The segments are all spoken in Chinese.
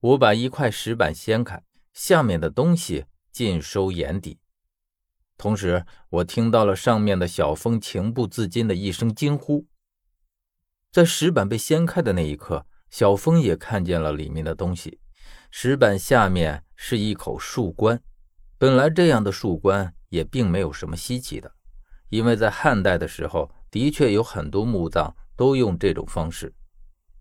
我把一块石板掀开，下面的东西尽收眼底。同时，我听到了上面的小峰情不自禁的一声惊呼。在石板被掀开的那一刻，小峰也看见了里面的东西。石板下面是一口树棺。本来这样的树棺也并没有什么稀奇的，因为在汉代的时候，的确有很多墓葬都用这种方式。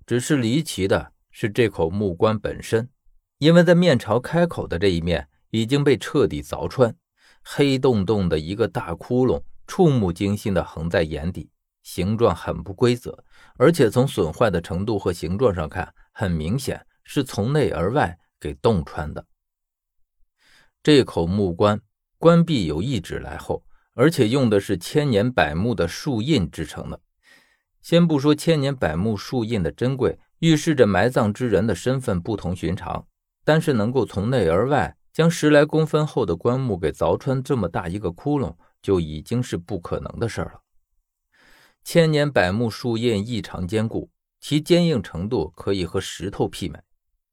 只是离奇的。是这口木棺本身，因为在面朝开口的这一面已经被彻底凿穿，黑洞洞的一个大窟窿，触目惊心的横在眼底，形状很不规则，而且从损坏的程度和形状上看，很明显是从内而外给洞穿的。这口木棺棺壁有一指来厚，而且用的是千年柏木的树印制成的。先不说千年柏木树印的珍贵。预示着埋葬之人的身份不同寻常，但是能够从内而外将十来公分厚的棺木给凿穿这么大一个窟窿，就已经是不可能的事了。千年柏木树印异常坚固，其坚硬程度可以和石头媲美，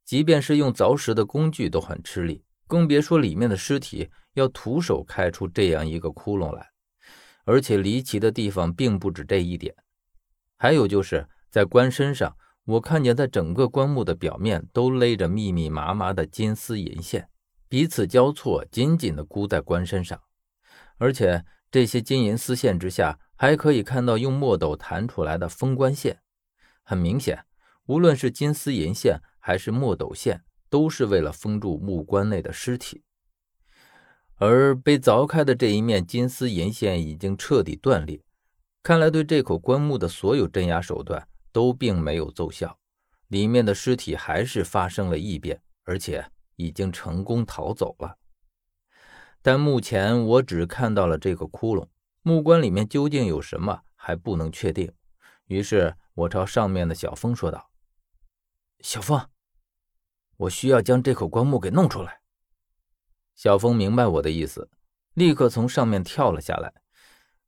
即便是用凿石的工具都很吃力，更别说里面的尸体要徒手开出这样一个窟窿来。而且离奇的地方并不止这一点，还有就是在棺身上。我看见，在整个棺木的表面都勒着密密麻麻的金丝银线，彼此交错，紧紧地箍在棺身上。而且这些金银丝线之下，还可以看到用墨斗弹出来的封棺线。很明显，无论是金丝银线还是墨斗线，都是为了封住木棺内的尸体。而被凿开的这一面金丝银线已经彻底断裂，看来对这口棺木的所有镇压手段。都并没有奏效，里面的尸体还是发生了异变，而且已经成功逃走了。但目前我只看到了这个窟窿，木棺里面究竟有什么还不能确定。于是我朝上面的小峰说道：“小峰，我需要将这口棺木给弄出来。”小峰明白我的意思，立刻从上面跳了下来。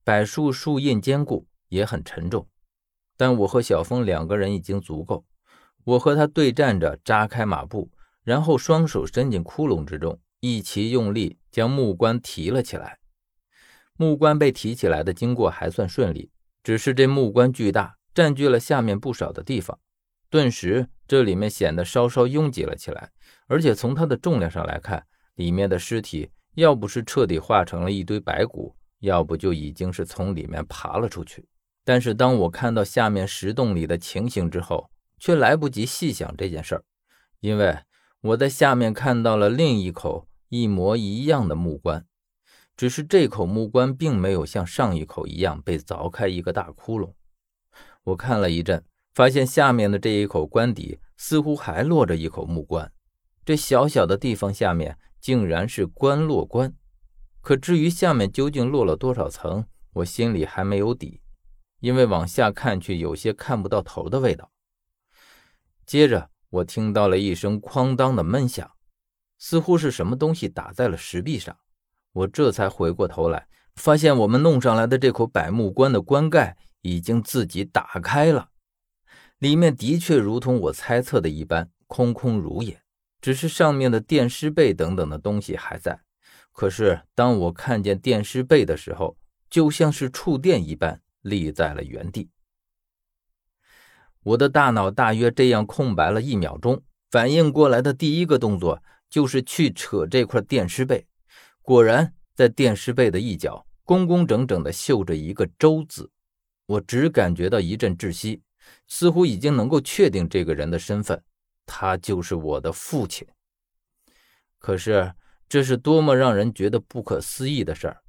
柏树树印坚固，也很沉重。但我和小峰两个人已经足够。我和他对战着，扎开马步，然后双手伸进窟窿之中，一齐用力将木棺提了起来。木棺被提起来的经过还算顺利，只是这木棺巨大，占据了下面不少的地方，顿时这里面显得稍稍拥挤了起来。而且从它的重量上来看，里面的尸体要不是彻底化成了一堆白骨，要不就已经是从里面爬了出去。但是当我看到下面石洞里的情形之后，却来不及细想这件事儿，因为我在下面看到了另一口一模一样的木棺，只是这口木棺并没有像上一口一样被凿开一个大窟窿。我看了一阵，发现下面的这一口棺底似乎还落着一口木棺，这小小的地方下面竟然是棺落棺。可至于下面究竟落了多少层，我心里还没有底。因为往下看去有些看不到头的味道。接着，我听到了一声哐当的闷响，似乎是什么东西打在了石壁上。我这才回过头来，发现我们弄上来的这口柏木棺的棺盖已经自己打开了，里面的确如同我猜测的一般，空空如也。只是上面的垫尸被等等的东西还在。可是，当我看见垫尸被的时候，就像是触电一般。立在了原地，我的大脑大约这样空白了一秒钟，反应过来的第一个动作就是去扯这块垫尸被。果然，在垫尸被的一角，工工整整的绣着一个“周”字。我只感觉到一阵窒息，似乎已经能够确定这个人的身份，他就是我的父亲。可是，这是多么让人觉得不可思议的事儿！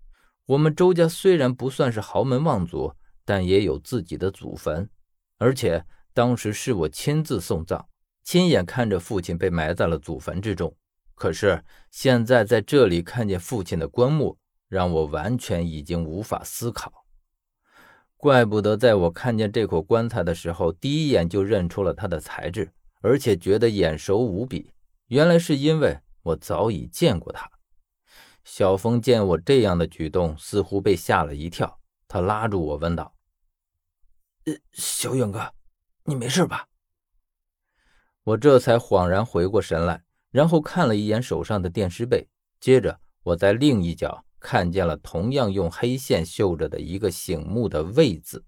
我们周家虽然不算是豪门望族，但也有自己的祖坟，而且当时是我亲自送葬，亲眼看着父亲被埋在了祖坟之中。可是现在在这里看见父亲的棺木，让我完全已经无法思考。怪不得在我看见这口棺材的时候，第一眼就认出了它的材质，而且觉得眼熟无比。原来是因为我早已见过它。小峰见我这样的举动，似乎被吓了一跳，他拉住我问道：“，小远哥，你没事吧？”我这才恍然回过神来，然后看了一眼手上的电视背，接着我在另一角看见了同样用黑线绣着的一个醒目的“魏”字。